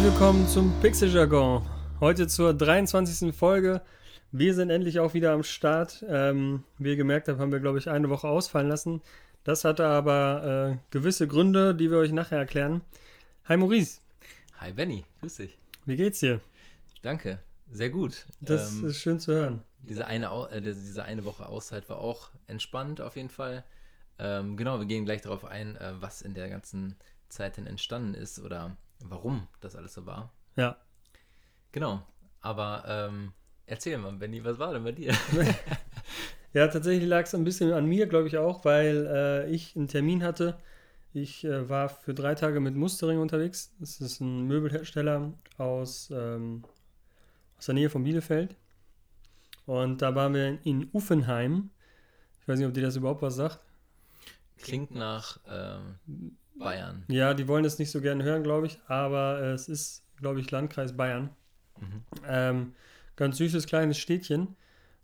Herzlich willkommen zum Pixel Jargon. Heute zur 23. Folge. Wir sind endlich auch wieder am Start. Ähm, wie ihr gemerkt habt, haben wir, glaube ich, eine Woche ausfallen lassen. Das hatte aber äh, gewisse Gründe, die wir euch nachher erklären. Hi Maurice. Hi Benny, grüß dich. Wie geht's dir? Danke, sehr gut. Das ähm, ist schön zu hören. Diese eine, äh, diese eine Woche Auszeit war auch entspannt auf jeden Fall. Ähm, genau, wir gehen gleich darauf ein, äh, was in der ganzen Zeit denn entstanden ist oder warum das alles so war. Ja. Genau. Aber ähm, erzähl mal, Benny, was war denn bei dir? ja, tatsächlich lag es ein bisschen an mir, glaube ich auch, weil äh, ich einen Termin hatte. Ich äh, war für drei Tage mit Mustering unterwegs. Das ist ein Möbelhersteller aus, ähm, aus der Nähe von Bielefeld. Und da waren wir in Uffenheim. Ich weiß nicht, ob dir das überhaupt was sagt. Klingt nach ähm, Bayern. Ja, die wollen es nicht so gerne hören, glaube ich, aber es ist, glaube ich, Landkreis Bayern. Mhm. Ähm, ganz süßes kleines Städtchen.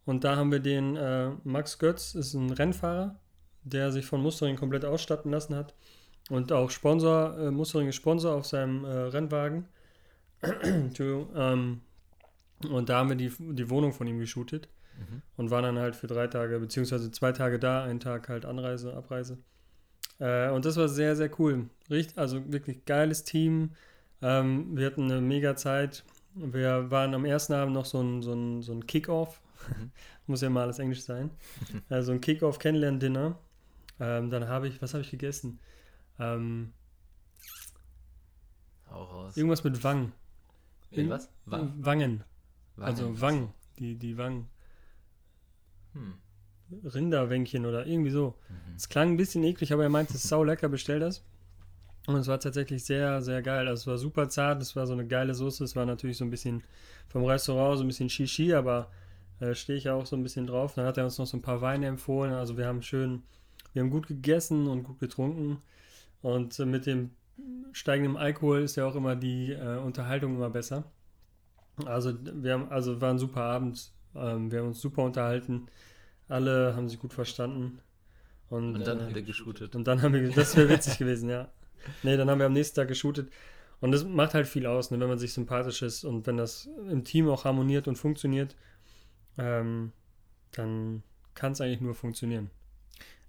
Und da haben wir den äh, Max Götz, ist ein Rennfahrer, der sich von Mustering komplett ausstatten lassen hat. Und auch Sponsor, äh, Mustering ist Sponsor auf seinem äh, Rennwagen. ähm, und da haben wir die, die Wohnung von ihm geshootet. Mhm. Und waren dann halt für drei Tage, beziehungsweise zwei Tage da, einen Tag halt Anreise, Abreise. Äh, und das war sehr, sehr cool. Richtig, also wirklich geiles Team. Ähm, wir hatten eine mega Zeit. Wir waren am ersten Abend noch so ein, so ein, so ein Kick-Off. Mhm. Muss ja mal alles Englisch sein. Also ein Kick-Off-Kennenlern-Dinner. Ähm, dann habe ich, was habe ich gegessen? Ähm, Auch raus. Irgendwas mit Wang. Irgendwas? Wang? Wangen. Wangen. Also Wang. Die, die Wangen. Hm. Rinderwänkchen oder irgendwie so. Mhm. Es klang ein bisschen eklig, aber er meinte, es ist sau lecker, bestell das. Und es war tatsächlich sehr, sehr geil. Also es war super zart, es war so eine geile Soße. Es war natürlich so ein bisschen vom Restaurant so ein bisschen Shishi, aber äh, stehe ich auch so ein bisschen drauf. Dann hat er uns noch so ein paar Weine empfohlen. Also wir haben schön, wir haben gut gegessen und gut getrunken. Und äh, mit dem steigenden Alkohol ist ja auch immer die äh, Unterhaltung immer besser. Also wir haben, also war ein super Abend. Ähm, wir haben uns super unterhalten. Alle haben sich gut verstanden. Und, und dann äh, habt ihr geshootet. Und dann haben wir, das wäre witzig gewesen, ja. Nee, dann haben wir am nächsten Tag geshootet. Und das macht halt viel aus, ne, wenn man sich sympathisch ist und wenn das im Team auch harmoniert und funktioniert, ähm, dann kann es eigentlich nur funktionieren.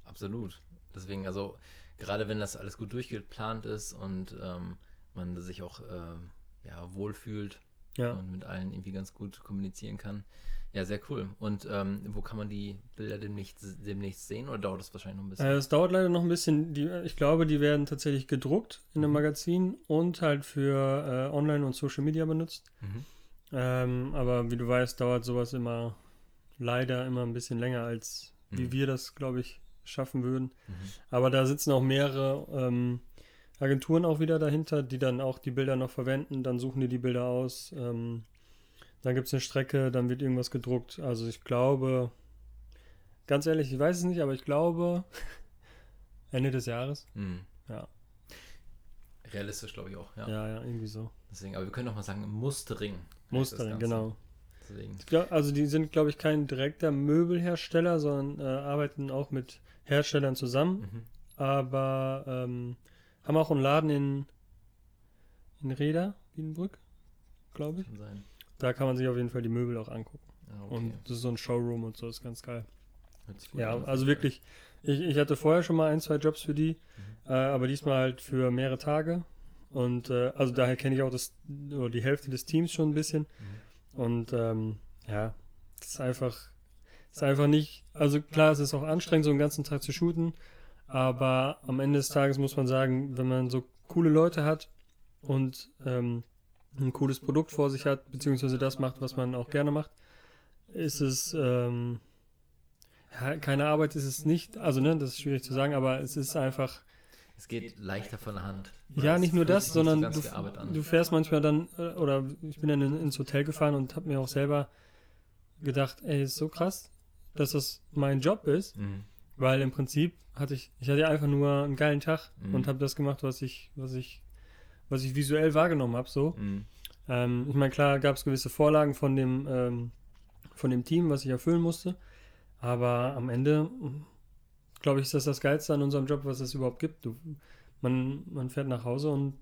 Absolut. Deswegen, also gerade wenn das alles gut durchgeplant ist und ähm, man sich auch äh, ja, wohlfühlt ja. und mit allen irgendwie ganz gut kommunizieren kann, ja, sehr cool. Und ähm, wo kann man die Bilder demnächst, demnächst sehen oder dauert das wahrscheinlich noch ein bisschen? Äh, es dauert leider noch ein bisschen. Die, ich glaube, die werden tatsächlich gedruckt in einem mhm. Magazin und halt für äh, Online und Social Media benutzt. Mhm. Ähm, aber wie du weißt, dauert sowas immer leider immer ein bisschen länger, als mhm. wie wir das, glaube ich, schaffen würden. Mhm. Aber da sitzen auch mehrere ähm, Agenturen auch wieder dahinter, die dann auch die Bilder noch verwenden. Dann suchen die die Bilder aus. Dann gibt es eine Strecke, dann wird irgendwas gedruckt. Also ich glaube, ganz ehrlich, ich weiß es nicht, aber ich glaube Ende des Jahres. Mhm. Ja. Realistisch, glaube ich auch, ja. Ja, ja, irgendwie so. Deswegen, aber wir können auch mal sagen, Mustering. Mustering, genau. Glaub, also die sind, glaube ich, kein direkter Möbelhersteller, sondern äh, arbeiten auch mit Herstellern zusammen. Mhm. Aber ähm, haben auch einen Laden in, in Reda, Wiedenbrück, glaube ich. Kann sein. Da kann man sich auf jeden Fall die Möbel auch angucken. Ah, okay. Und das ist so ein Showroom und so, ist ganz geil. Ja, also wirklich, ich, ich hatte vorher schon mal ein, zwei Jobs für die, mhm. äh, aber diesmal halt für mehrere Tage. Und äh, also daher kenne ich auch das, oder die Hälfte des Teams schon ein bisschen. Mhm. Und ähm, ja, es ist einfach, ist einfach nicht, also klar, es ist auch anstrengend, so einen ganzen Tag zu shooten, aber am Ende des Tages muss man sagen, wenn man so coole Leute hat und ähm, ein cooles Produkt vor sich hat, beziehungsweise das macht, was man auch gerne macht, ist es, ähm, keine Arbeit ist es nicht, also ne, das ist schwierig zu sagen, aber es ist einfach. Es geht leichter von der Hand. Ja, nicht nur das, sondern du, du, fährst manchmal dann, äh, oder ich bin dann ins Hotel gefahren und habe mir auch selber gedacht, ey, ist so krass, dass das mein Job ist, mhm. weil im Prinzip hatte ich, ich hatte einfach nur einen geilen Tag mhm. und habe das gemacht, was ich, was ich was ich visuell wahrgenommen habe. So. Mhm. Ähm, ich meine, klar gab es gewisse Vorlagen von dem, ähm, von dem Team, was ich erfüllen musste. Aber am Ende, glaube ich, ist das das Geilste an unserem Job, was es überhaupt gibt. Du, man, man fährt nach Hause und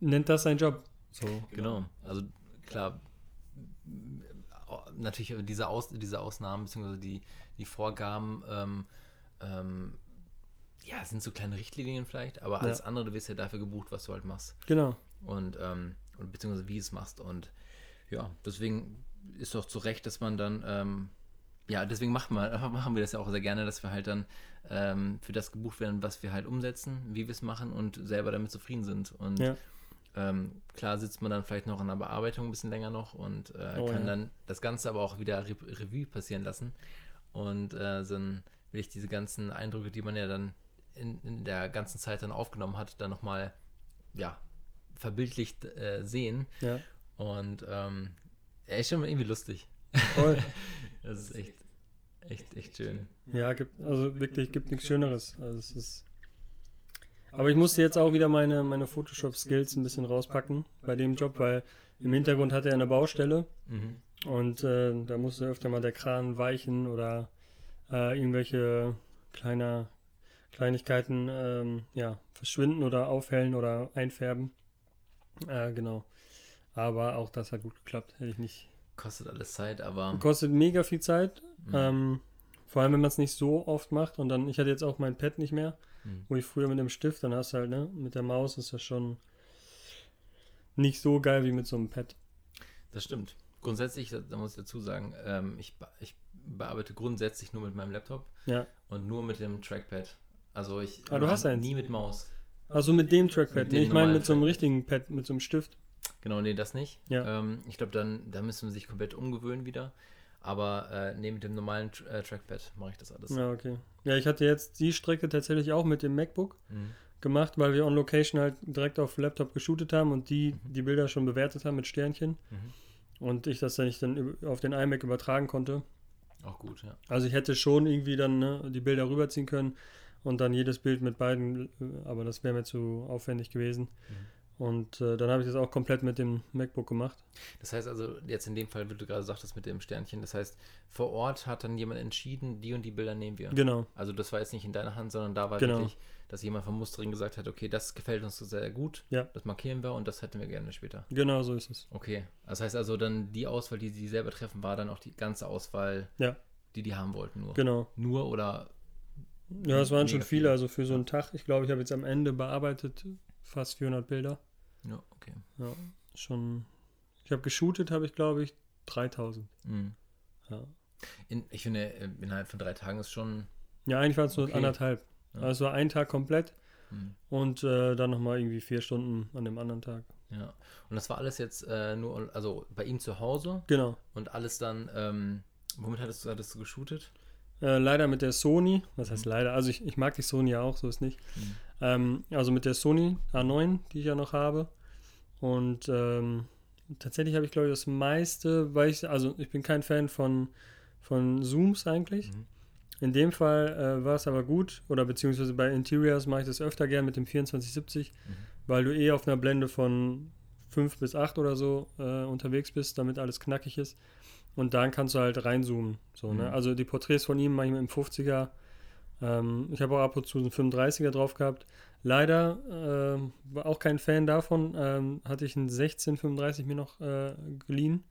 nennt das sein Job. So. Genau. Also klar, natürlich diese, Aus, diese Ausnahmen bzw. Die, die Vorgaben ähm, ähm, ja, sind so kleine Richtlinien vielleicht, aber alles ja. andere, du wirst ja dafür gebucht, was du halt machst. Genau. Und, ähm, und beziehungsweise wie es machst. Und ja, deswegen ist doch zu Recht, dass man dann, ähm, ja, deswegen machen wir, machen wir das ja auch sehr gerne, dass wir halt dann ähm, für das gebucht werden, was wir halt umsetzen, wie wir es machen und selber damit zufrieden sind. Und ja. ähm, klar sitzt man dann vielleicht noch in der Bearbeitung ein bisschen länger noch und äh, oh, kann ja. dann das Ganze aber auch wieder Re Revue passieren lassen. Und äh, dann will ich diese ganzen Eindrücke, die man ja dann in, in der ganzen Zeit dann aufgenommen hat, dann nochmal, ja, verbildlicht äh, sehen. Ja. Und ähm, er ist schon irgendwie lustig. Voll. das ist echt, echt, echt schön. Ja, gibt, also wirklich, gibt nichts Schöneres. Also es ist. Aber ich musste jetzt auch wieder meine, meine Photoshop-Skills ein bisschen rauspacken bei dem Job, weil im Hintergrund hatte er eine Baustelle mhm. und äh, da musste öfter mal der Kran weichen oder äh, irgendwelche kleiner Kleinigkeiten ähm, ja, verschwinden oder aufhellen oder einfärben. Äh, genau. Aber auch das hat gut geklappt. Hätte ich nicht. Kostet alles Zeit, aber. Kostet mega viel Zeit. Mhm. Ähm, vor allem, wenn man es nicht so oft macht. Und dann, ich hatte jetzt auch mein Pad nicht mehr, mhm. wo ich früher mit dem Stift, dann hast du halt, ne, mit der Maus ist das schon nicht so geil wie mit so einem Pad. Das stimmt. Grundsätzlich, da muss ich dazu sagen, ähm, ich, ich bearbeite grundsätzlich nur mit meinem Laptop ja. und nur mit dem Trackpad. Also ich ah, du hast nie mit Maus. Also mit dem Trackpad. Mit nee, ich meine mit so einem richtigen Pad, mit so einem Stift. Genau, nee, das nicht. Ja. Ähm, ich glaube, dann da müssen wir sich komplett umgewöhnen wieder. Aber äh, nee, mit dem normalen äh, Trackpad mache ich das alles. Ja, okay. Ja, ich hatte jetzt die Strecke tatsächlich auch mit dem MacBook mhm. gemacht, weil wir on Location halt direkt auf Laptop geshootet haben und die mhm. die Bilder schon bewertet haben mit Sternchen. Mhm. Und ich das dann nicht dann auf den iMac übertragen konnte. Auch gut, ja. Also ich hätte schon irgendwie dann ne, die Bilder rüberziehen können und dann jedes Bild mit beiden, äh, aber das wäre mir zu aufwendig gewesen. Mhm. Und äh, dann habe ich das auch komplett mit dem MacBook gemacht. Das heißt also, jetzt in dem Fall, wie du gerade sagtest, mit dem Sternchen, das heißt, vor Ort hat dann jemand entschieden, die und die Bilder nehmen wir. Genau. Also das war jetzt nicht in deiner Hand, sondern da war genau. wirklich, dass jemand vom Mustering gesagt hat, okay, das gefällt uns so sehr gut, ja. das markieren wir und das hätten wir gerne später. Genau, so ist es. Okay. Das heißt also, dann die Auswahl, die sie selber treffen, war dann auch die ganze Auswahl, ja. die die haben wollten nur. Genau. Nur oder ja, es waren schon viele, also für so einen Tag. Ich glaube, ich habe jetzt am Ende bearbeitet fast 400 Bilder. Ja, okay. Ja, schon. Ich habe geshootet, habe ich glaube ich 3000. Mhm. Ja. In, ich finde, innerhalb von drei Tagen ist schon. Ja, eigentlich waren es nur okay. anderthalb. Ja. Also es war ein Tag komplett mhm. und äh, dann nochmal irgendwie vier Stunden an dem anderen Tag. Ja, und das war alles jetzt äh, nur, also bei ihm zu Hause. Genau. Und alles dann, ähm, womit hattest du, hattest du geshootet? Äh, leider mit der Sony. Was heißt mhm. leider? Also ich, ich mag die Sony ja auch, so ist nicht. Mhm. Ähm, also mit der Sony A9, die ich ja noch habe. Und ähm, tatsächlich habe ich, glaube ich, das meiste, weil ich, also ich bin kein Fan von, von Zooms eigentlich. Mhm. In dem Fall äh, war es aber gut, oder beziehungsweise bei Interiors mache ich das öfter gern mit dem 2470, mhm. weil du eh auf einer Blende von 5 bis 8 oder so äh, unterwegs bist, damit alles knackig ist. Und dann kannst du halt reinzoomen. So, ne? mhm. ne? Also die Porträts von ihm mache ich mit dem 50er. Ähm, ich habe auch ab und zu einen 35er drauf gehabt. Leider äh, war auch kein Fan davon. Ähm, hatte ich einen 1635 mir noch äh, geliehen.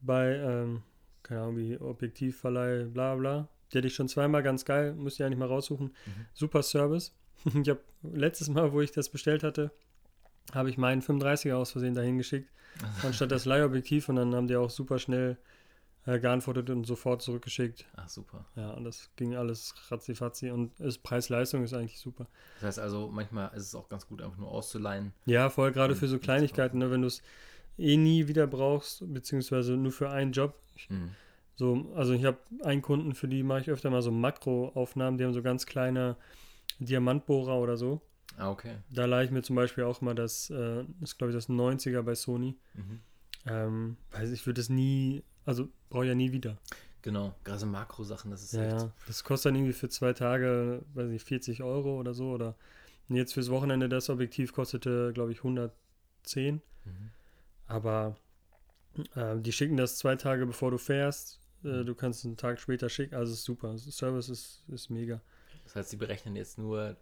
Bei, ähm, keine Ahnung, wie Objektivverleih, bla bla. Die hatte ich schon zweimal ganz geil. Müsste ich eigentlich mal raussuchen. Mhm. Super Service. ich habe letztes Mal, wo ich das bestellt hatte, habe ich meinen 35er aus Versehen dahin geschickt. anstatt das Leihobjektiv. Und dann haben die auch super schnell äh, geantwortet und sofort zurückgeschickt. Ach, super. Ja, und das ging alles ratzi und Preis-Leistung ist eigentlich super. Das heißt also, manchmal ist es auch ganz gut, einfach nur auszuleihen. Ja, voll, gerade für so Kleinigkeiten, ne, wenn du es eh nie wieder brauchst, beziehungsweise nur für einen Job. Ich, mhm. So, also ich habe einen Kunden, für die mache ich öfter mal so Makroaufnahmen, die haben so ganz kleine Diamantbohrer oder so. Ah, okay. Da leihe ich mir zum Beispiel auch mal das, äh, das ist glaube ich das 90er bei Sony. Mhm. Ähm, weiß ich würde es nie also brauche ich ja nie wieder. Genau, gerade so Makro-Sachen, das ist ja, echt. Ja, das kostet dann irgendwie für zwei Tage, weiß nicht, 40 Euro oder so. Oder jetzt fürs Wochenende das Objektiv kostete, glaube ich, 110. Mhm. Aber äh, die schicken das zwei Tage bevor du fährst. Äh, mhm. du kannst einen Tag später schicken. Also ist super. Service ist, ist mega. Das heißt, sie berechnen jetzt nur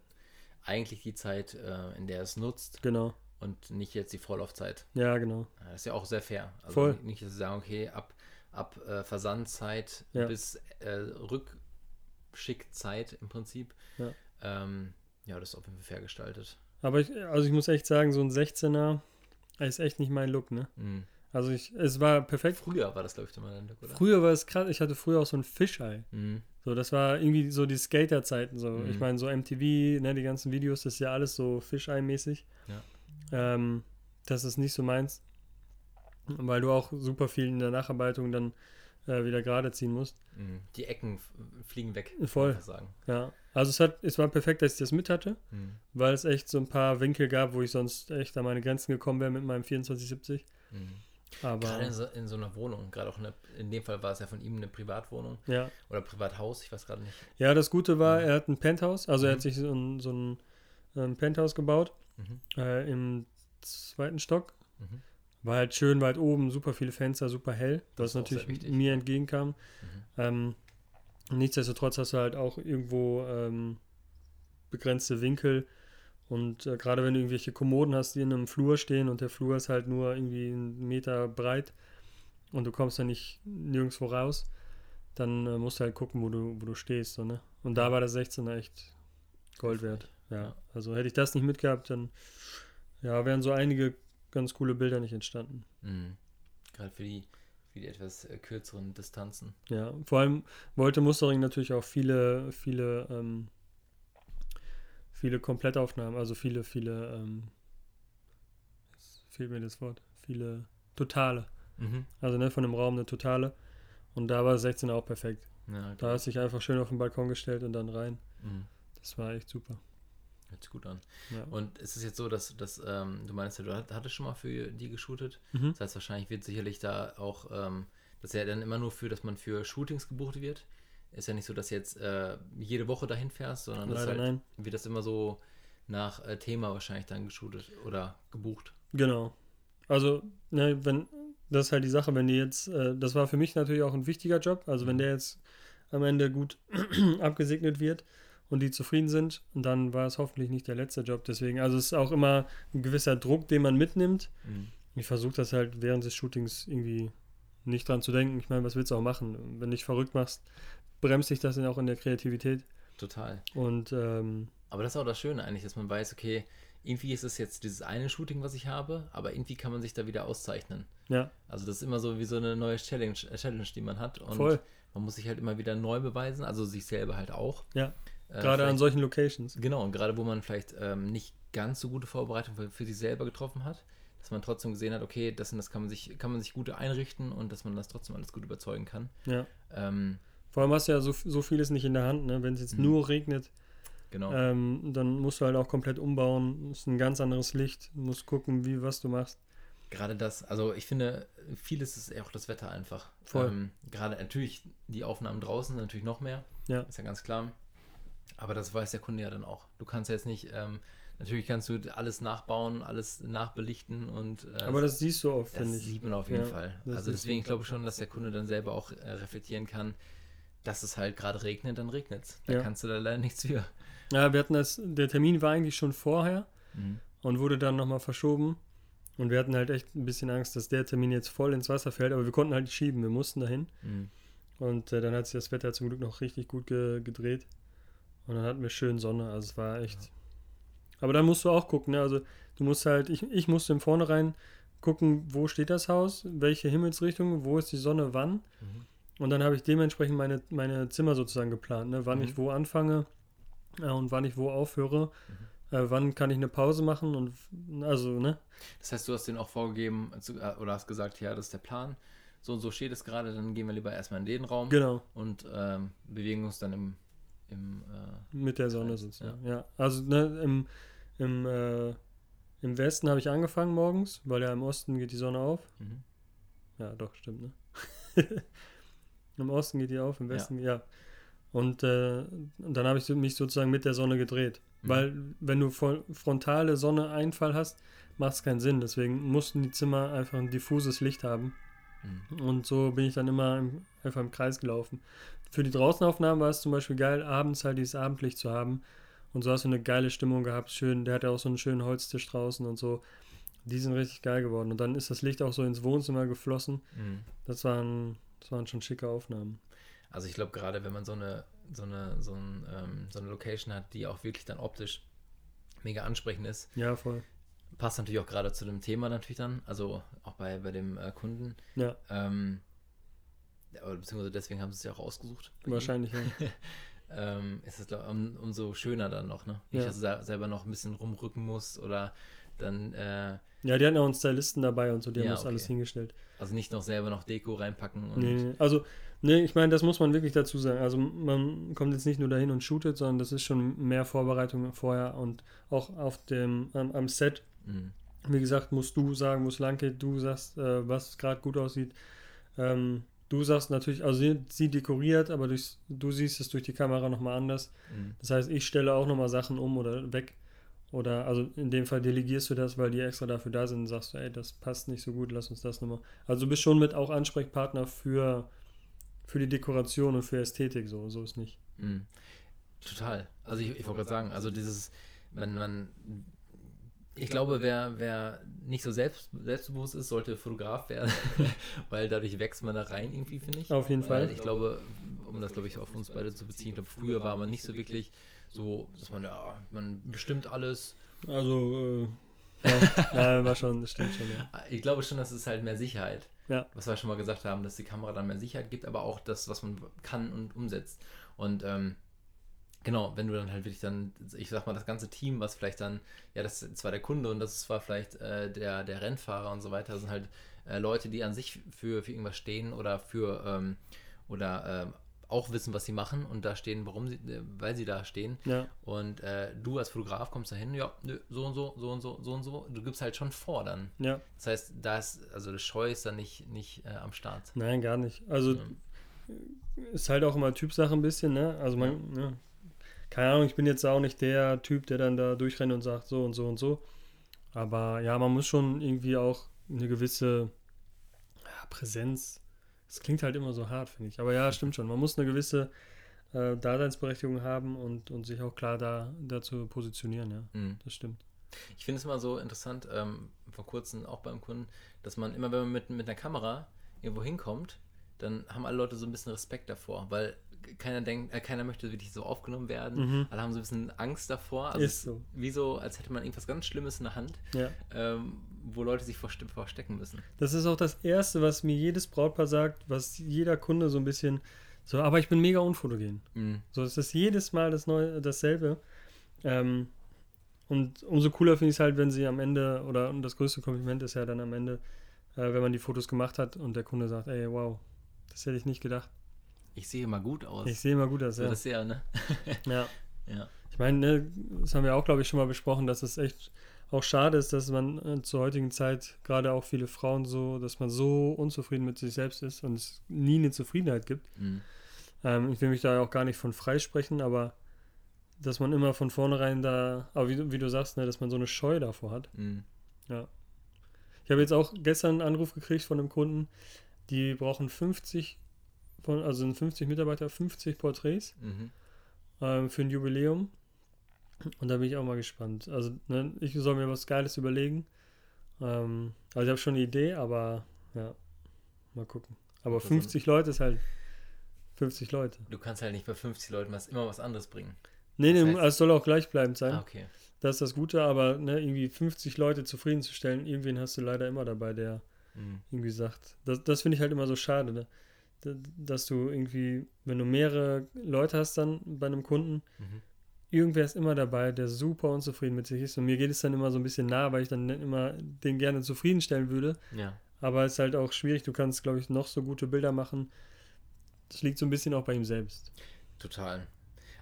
eigentlich die Zeit, äh, in der es nutzt. Genau und nicht jetzt die Vorlaufzeit. Ja, genau. Das ist ja auch sehr fair. Also Voll. nicht, dass sie sagen, okay, ab, ab äh, Versandzeit Ja. bis äh, Rückschickzeit im Prinzip. Ja. Ähm, ja, das ist auf jeden Fall fair gestaltet. Aber ich, also ich muss echt sagen, so ein 16er ist echt nicht mein Look, ne? Mhm. Also ich, es war perfekt. Früher war das, glaube ich, immer dein Look, oder? Früher war es krass, ich hatte früher auch so ein Fischei. Mhm. So, das war irgendwie so die Skater-Zeiten. So. Mhm. Ich meine, so MTV, ne, die ganzen Videos, das ist ja alles so Fischei-mäßig. Ja. Ähm, das ist nicht so meins. Weil du auch super viel in der Nacharbeitung dann äh, wieder gerade ziehen musst. Mhm. Die Ecken fliegen weg, Voll. Ja. Also es hat, es war perfekt, dass ich das mit hatte, Mhm. weil es echt so ein paar Winkel gab, wo ich sonst echt an meine Grenzen gekommen wäre mit meinem 2470. Mhm. Aber Gerade in so, in so einer Wohnung, gerade auch in, der, in dem Fall war es ja von ihm eine Privatwohnung ja. oder Privathaus, ich weiß gerade nicht. Ja, das Gute war, Mhm. er hat ein Penthouse, also er Mhm. hat sich so ein, so ein, ähm, Penthouse gebaut Mhm. äh, im zweiten Stock. War halt schön weit oben, super viele Fenster, super hell, Das was natürlich mir entgegenkam. Mhm. Ähm, nichtsdestotrotz hast du halt auch irgendwo ähm, begrenzte Winkel und äh, gerade wenn du irgendwelche Kommoden hast, die in einem Flur stehen und der Flur ist halt nur irgendwie einen Meter breit und du kommst da nicht nirgendwo raus, dann äh, musst du halt gucken, wo du, wo du stehst. So, ne? Und da war der 16er echt Gold wert. Ja, Ja. also hätte ich das nicht mitgehabt, dann ja, wären so einige ganz coole Bilder nicht entstanden. Mhm. Gerade für die, für die etwas äh, kürzeren Distanzen. Ja, vor allem wollte Mustering natürlich auch viele, viele, ähm, viele Komplettaufnahmen, also viele, viele, ähm, jetzt fehlt mir das Wort, viele Totale. Mhm. Also ne, von dem Raum eine Totale. Und da war 16 auch perfekt. Ja, Da hast du dich einfach schön auf den Balkon gestellt und dann rein. mhm. Das war echt super. Hört sich gut an. Ja. Und ist es jetzt so, dass, dass ähm, du meinst, du hat- hattest schon mal für die geshootet? Mhm. Das heißt, wahrscheinlich wird sicherlich da auch, ähm, das ist ja dann immer nur für, dass man für Shootings gebucht wird. Ist ja nicht so, dass jetzt äh, jede Woche dahin fährst, sondern das Leider halt, nein. wird das immer so nach äh, Thema wahrscheinlich dann geshootet oder gebucht. Genau. Also, ne, wenn, das ist halt die Sache, wenn die jetzt, äh, das war für mich natürlich auch ein wichtiger Job, also wenn Mhm. der jetzt am Ende gut abgesegnet wird und die zufrieden sind, dann war es hoffentlich nicht der letzte Job. Deswegen, also es ist auch immer ein gewisser Druck, den man mitnimmt. Mhm. Ich versuche das halt während des Shootings irgendwie nicht dran zu denken. Ich meine, was willst du auch machen? Wenn du dich verrückt machst, bremst dich das dann auch in der Kreativität. Total. Und ähm, Aber das ist auch das Schöne eigentlich, dass man weiß, okay, irgendwie ist es jetzt dieses eine Shooting, was ich habe, aber irgendwie kann man sich da wieder auszeichnen. ja, Also das ist immer so wie so eine neue Challenge, äh, Challenge die man hat. Und voll. man muss sich halt immer wieder neu beweisen, also sich selber halt auch. Ja, gerade an solchen Locations. Genau, und gerade wo man vielleicht ähm, nicht ganz so gute Vorbereitung für, für sich selber getroffen hat, dass man trotzdem gesehen hat, okay, das und das kann man sich, kann man sich gut einrichten und dass man das trotzdem alles gut überzeugen kann. Ja. Ähm, Vor allem hast du ja so, so vieles nicht in der Hand, ne? Wenn es jetzt Mhm. nur regnet, genau. ähm, dann musst du halt auch komplett umbauen. ist ein ganz anderes Licht. Musst gucken, wie, was du machst. Gerade das, also ich finde, vieles ist auch das Wetter einfach. Voll. Ähm, gerade natürlich die Aufnahmen draußen natürlich noch mehr, Ja. ist ja ganz klar. Aber das weiß der Kunde ja dann auch. Du kannst jetzt nicht, ähm, natürlich kannst du alles nachbauen, alles nachbelichten und äh, Aber das siehst du oft, das finde ich. sieht man auf jeden Ja, Fall. das Also deswegen super. glaube ich schon, dass der Kunde dann selber auch äh, reflektieren kann, dass es halt gerade regnet, dann regnet es. Da Ja. kannst du da leider nichts für. Ja, wir hatten das, der Termin war eigentlich schon vorher Mhm. und wurde dann nochmal verschoben. Und wir hatten halt echt ein bisschen Angst, dass der Termin jetzt voll ins Wasser fällt, aber wir konnten halt schieben, wir mussten dahin. Mhm. Und äh, dann hat sich das Wetter zum Glück noch richtig gut ge gedreht. Und dann hatten wir schön Sonne, also es war echt. Aber dann musst du auch gucken, ne? Also du musst halt, ich, ich musste im Vornherein gucken, wo steht das Haus, welche Himmelsrichtung, wo ist die Sonne, wann. Mhm. Und dann habe ich dementsprechend meine, meine Zimmer sozusagen geplant, ne? wann Mhm. ich wo anfange äh, und wann ich wo aufhöre. Mhm. Äh, wann kann ich eine Pause machen und also, ne? Das heißt, du hast denen auch vorgegeben äh, oder hast gesagt, ja, das ist der Plan. So und so steht es gerade, dann gehen wir lieber erstmal in den Raum Genau, und ähm, bewegen uns dann im, im äh, mit der Sonne Kreis, sozusagen. Ja, also ne, im, im, äh, im Westen habe ich angefangen morgens, weil ja im Osten geht die Sonne auf. mhm. Ja, doch, stimmt, ne? Im Osten geht die auf, im Ja. Westen, ja. Und äh, dann habe ich mich sozusagen mit der Sonne gedreht. Mhm. Weil, wenn du voll frontale Sonne-Einfall hast, macht es keinen Sinn. Deswegen mussten die Zimmer einfach ein diffuses Licht haben. Mhm. Und so bin ich dann immer im, einfach im Kreis gelaufen. Für die Draußenaufnahmen war es zum Beispiel geil, abends halt dieses Abendlicht zu haben. Und so hast du eine geile Stimmung gehabt. Schön, der hat ja auch so einen schönen Holztisch draußen und so. Die sind richtig geil geworden. Und dann ist das Licht auch so ins Wohnzimmer geflossen. Mhm. Das, waren, das waren schon schicke Aufnahmen. Also ich glaube, gerade wenn man so eine, so eine, so, ein, ähm, so eine Location hat, die auch wirklich dann optisch mega ansprechend ist. Ja, voll. Passt natürlich auch gerade zu dem Thema natürlich dann, also auch bei, bei dem äh, Kunden. Ja. Ähm, beziehungsweise deswegen haben sie es ja auch ausgesucht. Wahrscheinlich, ja. ähm, ist es um, umso schöner dann noch, ne? Nicht, ja. dass du selber noch ein bisschen rumrücken musst oder dann. Äh, ja, die hatten auch einen Stylisten dabei und so, die ja, haben das okay. alles hingestellt. Also nicht noch selber noch Deko reinpacken und. Nee, also, nee, ich meine, das muss man wirklich dazu sagen. Also man kommt jetzt nicht nur dahin und shootet, sondern das ist schon mehr Vorbereitung vorher und auch auf dem, am, am Set. Mhm. Wie gesagt, musst du sagen, muss Lanke, du sagst, äh, was gerade gut aussieht. Ähm, Du sagst natürlich, also sie, sie dekoriert, aber durch, du siehst es durch die Kamera nochmal anders. Mhm. Das heißt, ich stelle auch nochmal Sachen um oder weg. Oder also in dem Fall delegierst du das, weil die extra dafür da sind und sagst du, ey, das passt nicht so gut, lass uns das nochmal. Also du bist schon mit auch Ansprechpartner für, für die Dekoration und für Ästhetik, so, so ist nicht. Mhm. Total. Also ich, ich wollte gerade sagen, also dieses, wenn man ich glaube, wer, wer nicht so selbst, selbstbewusst ist, sollte Fotograf werden, weil dadurch wächst man da rein irgendwie, finde ich. Auf jeden weil Fall. Ich glaube, um das, glaube ich, auf uns beide zu beziehen, ich glaube, früher war man nicht so wirklich so, dass man, ja, man bestimmt alles. Also, äh, ja, ja, war schon, das stimmt schon, ja. Ich glaube schon, dass es halt mehr Sicherheit. Ja. Was wir schon mal gesagt haben, dass die Kamera dann mehr Sicherheit gibt, aber auch das, was man kann und umsetzt. Und ähm, Genau, wenn du dann halt wirklich dann, ich sag mal, das ganze Team, was vielleicht dann, ja, das ist zwar der Kunde und das ist zwar vielleicht äh, der, der Rennfahrer und so weiter, sind halt äh, Leute, die an sich für, für irgendwas stehen oder für, ähm, oder ähm, auch wissen, was sie machen und da stehen, warum sie, äh, weil sie da stehen. Ja. Und äh, du als Fotograf kommst da hin, ja, nö, so und so, so und so, so und so. Du gibst halt schon vor dann. Ja. Das heißt, da ist, also das Scheu ist dann nicht, nicht äh, am Start. Nein, gar nicht. Also ja. ist halt auch immer Typsache ein bisschen, ne? Also man, ja. Ne? keine Ahnung, ich bin jetzt auch nicht der Typ, der dann da durchrennt und sagt so und so und so. Aber ja, man muss schon irgendwie auch eine gewisse ja, Präsenz. Das klingt halt immer so hart, finde ich. Aber ja, stimmt schon. Man muss eine gewisse äh, Daseinsberechtigung haben und, und sich auch klar da, dazu positionieren, ja. Mhm. Das stimmt. Ich finde es immer so interessant, ähm, vor kurzem auch beim Kunden, dass man immer, wenn man mit, mit einer Kamera irgendwo hinkommt, dann haben alle Leute so ein bisschen Respekt davor, weil keiner denkt, äh, keiner möchte wirklich so aufgenommen werden. Mhm. Alle haben so ein bisschen Angst davor. Also ist so. Wie so, als hätte man irgendwas ganz Schlimmes in der Hand, ja. ähm, wo Leute sich verstecken müssen. Das ist auch das Erste, was mir jedes Brautpaar sagt, was jeder Kunde so ein bisschen so, aber ich bin mega unfotogen. Mhm. So, es ist jedes Mal das Neue, dasselbe. Ähm, und umso cooler finde ich es halt, wenn sie am Ende, oder das größte Kompliment ist ja dann am Ende, äh, wenn man die Fotos gemacht hat und der Kunde sagt, ey, wow, das hätte ich nicht gedacht. Ich sehe immer gut aus. Ich sehe immer gut aus, so ja. Das ja, ne? ja. ja. Ich meine, ne, das haben wir auch, glaube ich, schon mal besprochen, dass es echt auch schade ist, dass man äh, zur heutigen Zeit, gerade auch viele Frauen so, dass man so unzufrieden mit sich selbst ist und es nie eine Zufriedenheit gibt. Mhm. Ähm, ich will mich da auch gar nicht von freisprechen, aber dass man immer von vornherein da, aber wie, wie du sagst, ne, dass man so eine Scheu davor hat. Mhm. Ja. Ich habe jetzt auch gestern einen Anruf gekriegt von einem Kunden, die brauchen 50 von, also sind 50 Mitarbeiter, 50 Porträts mhm. ähm, für ein Jubiläum. Und da bin ich auch mal gespannt. Also, ne, ich soll mir was Geiles überlegen. Ähm, also, ich habe schon eine Idee, aber ja, mal gucken. Aber 50 Leute ist halt 50 Leute. Du kannst halt nicht bei 50 Leuten was, immer was anderes bringen. Nee, nee, heißt, es soll auch gleichbleibend sein. Ah, okay. Das ist das Gute, aber ne, irgendwie 50 Leute zufriedenzustellen, irgendwen hast du leider immer dabei, der mhm. irgendwie sagt. Das, das finde ich halt immer so schade. Ne? Dass du irgendwie, wenn du mehrere Leute hast dann bei einem Kunden, mhm. irgendwer ist immer dabei, der super unzufrieden mit sich ist. Und mir geht es dann immer so ein bisschen nah, weil ich dann immer den gerne zufriedenstellen würde. Ja. Aber es ist halt auch schwierig. Du kannst, glaube ich, noch so gute Bilder machen. Das liegt so ein bisschen auch bei ihm selbst. Total.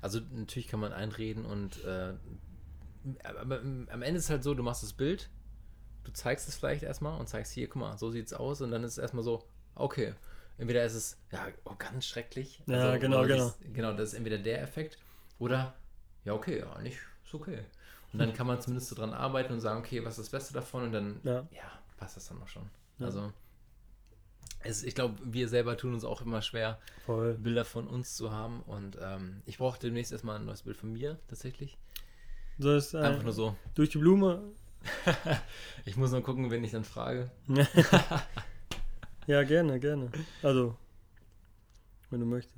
Also natürlich kann man einreden und äh, aber am Ende ist es halt so, du machst das Bild, du zeigst es vielleicht erstmal und zeigst hier, guck mal, so sieht es aus und dann ist es erstmal so, okay, Entweder ist es ja oh, ganz schrecklich. Ja, also, genau, genau. Ist, genau, das ist entweder der Effekt oder ja, okay, ja, nicht ist okay. Und dann kann man zumindest so dran arbeiten und sagen, okay, was ist das Beste davon? Und dann, ja, ja passt das dann noch schon. Ja. Also, es, ich glaube, wir selber tun uns auch immer schwer, Voll. Bilder von uns zu haben. Und ähm, ich brauche demnächst erstmal ein neues Bild von mir, tatsächlich. So ist, äh, Einfach nur so. Durch die Blume ich muss nur gucken, wenn ich dann frage. ja, gerne, gerne. Also, wenn du möchtest.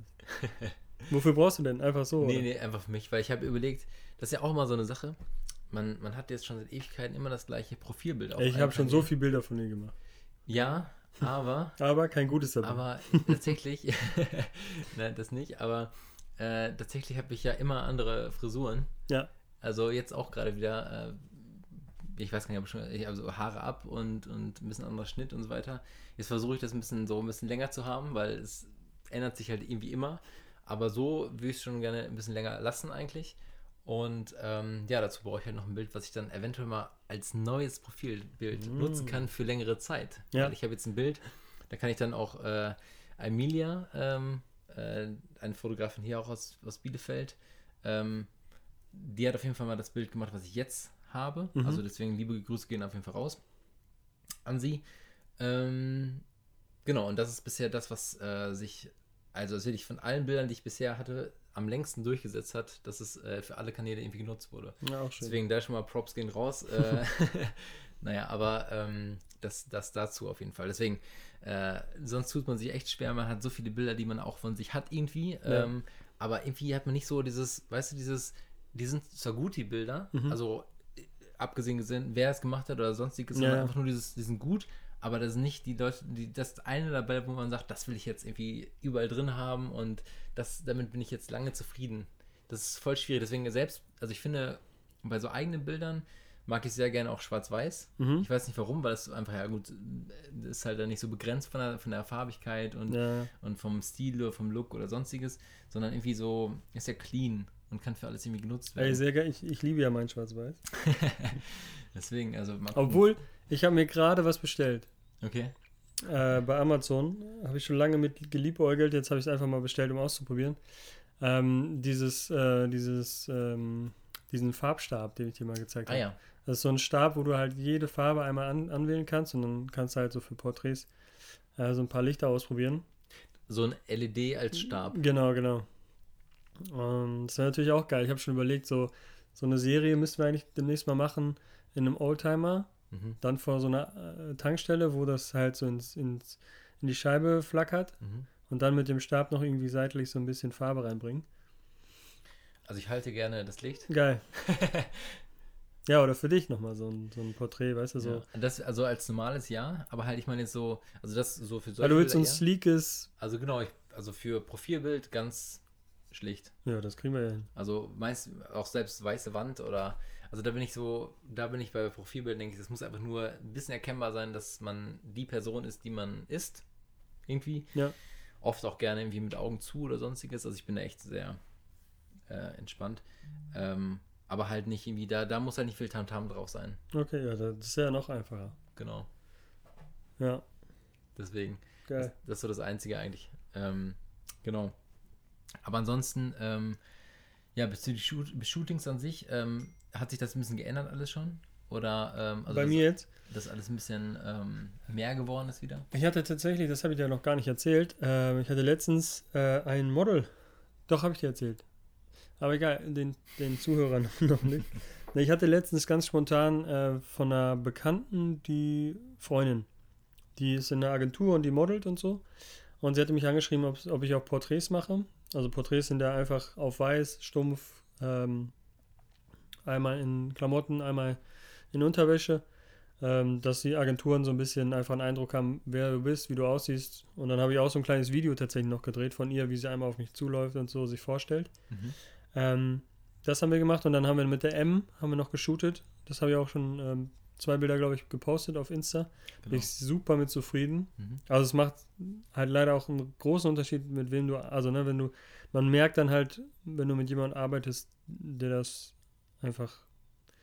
Wofür brauchst du denn? Einfach so? Nee, oder? nee, einfach für mich, weil ich habe überlegt, das ist ja auch immer so eine Sache. Man, man hat jetzt schon seit Ewigkeiten immer das gleiche Profilbild. ich habe schon so viele Bilder von dir gemacht. Ja, aber. aber kein gutes dabei. Aber tatsächlich, nein, das nicht, aber äh, tatsächlich habe ich ja immer andere Frisuren. Ja. Also jetzt auch gerade wieder, äh, ich weiß gar nicht, ob schon, ich habe so Haare ab und, und ein bisschen anderer Schnitt und so weiter. Jetzt versuche ich das ein bisschen so ein bisschen länger zu haben, weil es ändert sich halt irgendwie immer. Aber so würde ich es schon gerne ein bisschen länger lassen eigentlich. Und ähm, ja, dazu brauche ich halt noch ein Bild, was ich dann eventuell mal als neues Profilbild mm. nutzen kann für längere Zeit. Ja. Weil ich habe jetzt ein Bild, da kann ich dann auch äh, Emilia, ähm, äh, eine Fotografin hier auch aus, aus Bielefeld, ähm, die hat auf jeden Fall mal das Bild gemacht, was ich jetzt habe. Mhm. Also deswegen liebe Grüße gehen auf jeden Fall raus an sie. Ähm, genau, und das ist bisher das, was äh, sich, also das wirklich von allen Bildern, die ich bisher hatte, am längsten durchgesetzt hat, dass es äh, für alle Kanäle irgendwie genutzt wurde. Ja, auch schön. Deswegen da schon mal Props gehen raus. Äh, naja, aber ähm, das, das dazu auf jeden Fall. Deswegen, äh, sonst tut man sich echt schwer. Man hat so viele Bilder, die man auch von sich hat irgendwie. Ja. Ähm, aber irgendwie hat man nicht so dieses, weißt du, dieses, die sind zwar gut, die Bilder, mhm. also abgesehen gesehen, wer es gemacht hat oder sonstiges, ja. sondern einfach nur dieses, die sind gut, aber das ist nicht die Leute, die, das eine dabei, wo man sagt, das will ich jetzt irgendwie überall drin haben und das, damit bin ich jetzt lange zufrieden. Das ist voll schwierig. Deswegen selbst, also ich finde, bei so eigenen Bildern mag ich sehr gerne auch schwarz-weiß. Mhm. Ich weiß nicht warum, weil es einfach, ja gut, ist halt dann nicht so begrenzt von der, von der Farbigkeit und, ja. und vom Stil oder vom Look oder sonstiges, sondern irgendwie so, ist ja clean und kann für alles irgendwie genutzt werden. Ey, sehr geil. Ich, ich liebe ja mein schwarz-weiß. Deswegen, also. Obwohl, ich habe mir gerade was bestellt. Okay. Äh, bei Amazon habe ich schon lange mit geliebäugelt, jetzt habe ich es einfach mal bestellt, um auszuprobieren. Ähm, dieses, äh, dieses, ähm, diesen Farbstab, den ich dir mal gezeigt habe. Ah, ja. Das ist so ein Stab, wo du halt jede Farbe einmal an, anwählen kannst und dann kannst du halt so für Porträts äh, so ein paar Lichter ausprobieren. So ein LED als Stab. Genau, genau. Und das wäre natürlich auch geil. Ich habe schon überlegt, so, so eine Serie müssten wir eigentlich demnächst mal machen in einem Oldtimer Mhm. Dann vor so einer äh, Tankstelle, wo das halt so ins, ins, in die Scheibe flackert mhm. und dann mit dem Stab noch irgendwie seitlich so ein bisschen Farbe reinbringen. Also ich halte gerne das Licht. Geil. ja, oder für dich nochmal so ein, so ein Porträt, weißt du, so. Ja, das, also als normales ja, aber halt, ich meine jetzt so, also das so für solche Weil du willst so ein sleekes. Also genau, ich, also für Profilbild ganz schlicht. Ja, das kriegen wir ja hin. Also meist auch selbst weiße Wand oder also da bin ich so, da bin ich bei Profilbildern, denke ich, es muss einfach nur ein bisschen erkennbar sein, dass man die Person ist, die man ist. Irgendwie. Ja. Oft auch gerne irgendwie mit Augen zu oder sonstiges. Also ich bin da echt sehr äh, entspannt. Ähm, aber halt nicht irgendwie, da, da muss halt nicht viel Tamtam drauf sein. Okay, ja, das ist ja noch einfacher. Genau. Ja. Deswegen. Geil. Das, das ist so das Einzige eigentlich. Ähm, genau. Aber ansonsten, ähm, ja, bezüglich Shoot Shootings an sich, ähm, hat sich das ein bisschen geändert alles schon? Oder ähm, also bei mir jetzt? Dass alles ein bisschen ähm, mehr geworden ist wieder? Ich hatte tatsächlich, das habe ich dir noch gar nicht erzählt, äh, ich hatte letztens äh, ein Model. Doch, habe ich dir erzählt. Aber egal, den, den Zuhörern noch nicht. Ich hatte letztens ganz spontan äh, von einer Bekannten die Freundin. Die ist in der Agentur und die modelt und so. Und sie hatte mich angeschrieben, ob, ob ich auch Porträts mache. Also Porträts sind da einfach auf weiß, stumpf, ähm, einmal in Klamotten, einmal in Unterwäsche, ähm, dass die Agenturen so ein bisschen einfach einen Eindruck haben, wer du bist, wie du aussiehst. Und dann habe ich auch so ein kleines Video tatsächlich noch gedreht von ihr, wie sie einmal auf mich zuläuft und so sich vorstellt. Mhm. Ähm, das haben wir gemacht und dann haben wir mit der M haben wir noch geshootet. Das habe ich auch schon ähm, zwei Bilder, glaube ich, gepostet auf Insta. Genau. Bin ich super mit zufrieden. Mhm. Also es macht halt leider auch einen großen Unterschied, mit wem du, also ne, wenn du, man merkt dann halt, wenn du mit jemandem arbeitest, der das einfach,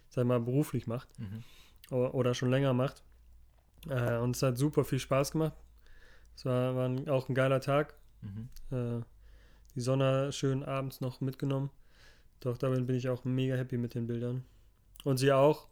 sag mal, beruflich macht mhm. oder, oder, schon länger macht. Äh, und es hat super viel Spaß gemacht. Es war, war ein, auch ein geiler Tag. Mhm. Äh, die Sonne schön abends noch mitgenommen. Doch damit bin ich auch mega happy mit den Bildern. Und sie auch.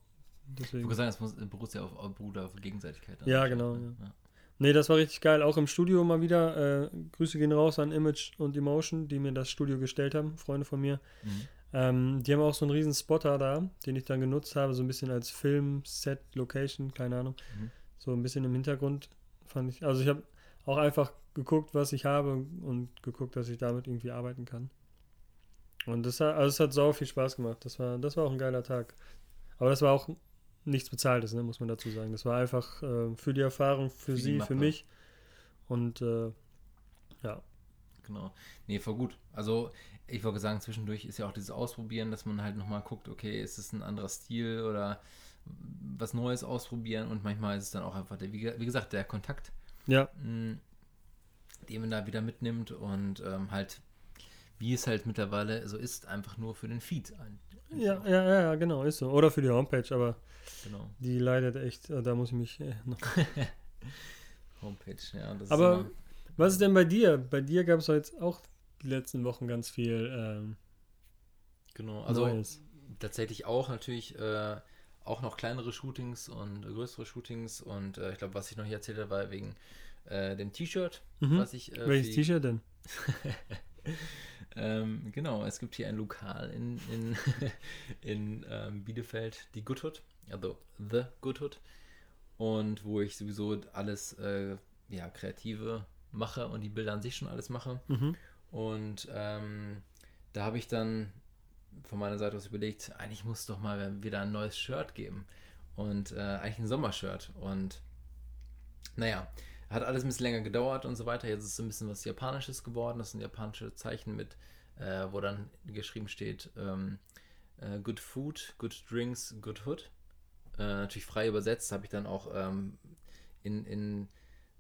Deswegen. Ich würde sagen, es muss, beruht ja auf, auf Bruder, auf Gegenseitigkeit. Ja, genau. Ja. Ja. Nee, das war richtig geil. Auch im Studio mal wieder. Äh, Grüße gehen raus an Image und Emotion, die mir das Studio gestellt haben, Freunde von mir. Mhm. Ähm, die haben auch so einen riesen Spotter da, den ich dann genutzt habe, so ein bisschen als Film, Set, Location, keine Ahnung. Mhm. So ein bisschen im Hintergrund fand ich. Also ich habe auch einfach geguckt, was ich habe und geguckt, dass ich damit irgendwie arbeiten kann. Und das hat, also es hat sau viel Spaß gemacht. Das war, das war auch ein geiler Tag. Aber das war auch nichts Bezahltes, ne, muss man dazu sagen. Das war einfach äh, für die Erfahrung, für, für sie, für mich. Und äh, ja. Genau. Nee, voll gut. Also ich wollte sagen, zwischendurch ist ja auch dieses Ausprobieren, dass man halt nochmal guckt, okay, ist es ein anderer Stil oder was Neues ausprobieren und manchmal ist es dann auch einfach, der, wie, wie gesagt, der Kontakt, ja. mh, mm, den man da wieder mitnimmt und ähm, halt, wie es halt mittlerweile so ist, einfach nur für den Feed. Ja, ja, ja, ja, genau, ist so. Oder für die Homepage, aber genau. die leidet echt, äh, da muss ich mich äh, noch. Homepage, ja. aber ist was ist denn bei dir? Bei dir gab es jetzt auch die letzten Wochen ganz viel. Ähm, genau, also Neues. tatsächlich auch natürlich äh, auch noch kleinere Shootings und größere Shootings und äh, ich glaube, was ich noch hier erzählt habe, war wegen äh, dem T-Shirt, mhm. was ich. Welches T-Shirt denn? ähm, genau, es gibt hier ein Lokal in, in, in ähm, Bielefeld, die Good Hood, also The Good Hood. Und wo ich sowieso alles äh, ja, kreative mache und die Bilder an sich schon alles mache. Mhm. Und ähm, da habe ich dann von meiner Seite aus überlegt, eigentlich muss es doch mal wieder ein neues Shirt geben. Und äh, eigentlich ein Sommershirt. Und naja, hat alles ein bisschen länger gedauert und so weiter. Jetzt ist es ein bisschen was Japanisches geworden. Das sind japanische Zeichen mit, äh, wo dann geschrieben steht, ähm, äh, Good Food, Good Drinks, Good Hood. Äh, natürlich frei übersetzt, habe ich dann auch ähm, in, in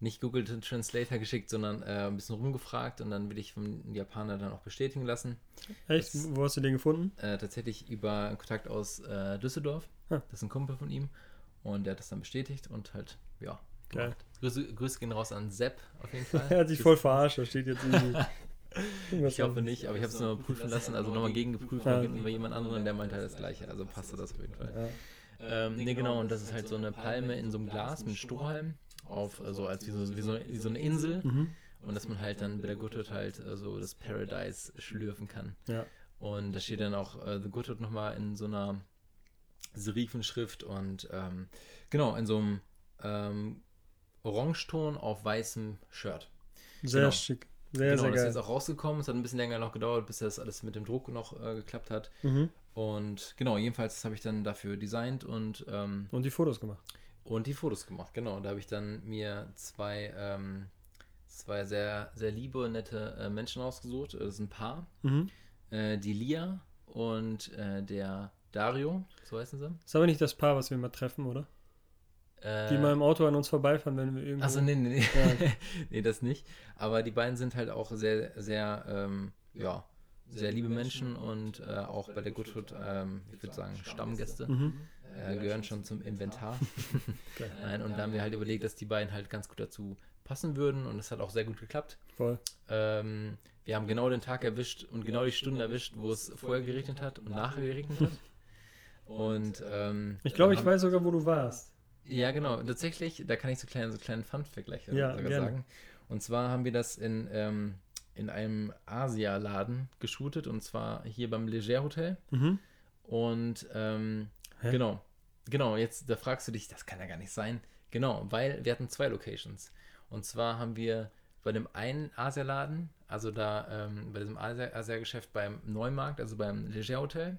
nicht Google Translator geschickt, sondern äh, ein bisschen rumgefragt und dann will ich vom Japaner dann auch bestätigen lassen. Echt? Das, Wo hast du den gefunden? Äh, tatsächlich über einen Kontakt aus äh, Düsseldorf. Ah. Das ist ein Kumpel von ihm und der hat das dann bestätigt und halt, ja, Geil. Grüße, Grüße gehen raus an Sepp auf jeden Fall. er hat sich voll verarscht, da steht jetzt irgendwie. ich hoffe nicht, aber ich habe es nochmal prüfen lassen, also nochmal gegengeprüft ja. über jemand anderen, der meinte halt das gleiche, also passte das auf jeden Fall. Ja. Ähm, ne, genau, und das ist halt so eine Palme in so einem Glas mit Strohhalm auf, also als wie so, wie so, wie so eine Insel. Mhm. Und dass man halt dann bei der Goodwood halt äh, so das Paradise schlürfen kann. Ja. Und da steht dann auch äh, The Goodwood nochmal in so einer Serifenschrift und ähm, genau, in so einem ähm, Orangeton auf weißem Shirt. Sehr genau. schick. Sehr, genau, sehr das ist jetzt auch rausgekommen. Es hat ein bisschen länger noch gedauert, bis das alles mit dem Druck noch äh, geklappt hat. Mhm. Und genau, jedenfalls habe ich dann dafür designt und ähm, und die Fotos gemacht. Und die Fotos gemacht, genau. Da habe ich dann mir zwei, ähm, zwei sehr, sehr liebe, nette äh, Menschen rausgesucht. Das ist ein Paar. Mhm. Äh, die Lia und äh, der Dario, so heißen sie. Ist aber nicht das Paar, was wir immer treffen, oder? Die mal im Auto an uns vorbeifahren, wenn wir irgendwo. Achso, nee, nee, nee. Nee, das nicht. Aber die beiden sind halt auch sehr, sehr, ähm, ja, sehr liebe Menschen und äh, auch bei der Goodwood, ähm, ich würde sagen, Stammgäste. Mhm äh, gehören schon zum Inventar. Nein, und da haben wir halt überlegt, dass die beiden halt ganz gut dazu passen würden und es hat auch sehr gut geklappt. Voll. Ähm, wir haben genau den Tag erwischt und genau die Stunde erwischt, wo es vorher geregnet hat und nachher geregnet hat. Und ähm, ich glaube, ich weiß sogar, wo du warst. Ja, genau. Tatsächlich, da kann ich so kleinen, so kleinen Fun-Vergleich ja, sagen. Und zwar haben wir das in, ähm, in einem Asia-Laden geshootet und zwar hier beim Leger Hotel. Mhm. Und ähm? Genau. Genau, jetzt da fragst du dich, das kann ja gar nicht sein. Genau, weil wir hatten zwei Locations. Und zwar haben wir bei dem einen Asialaden, also da ähm, bei diesem Asia-Geschäft beim Neumarkt, also beim Leger Hotel.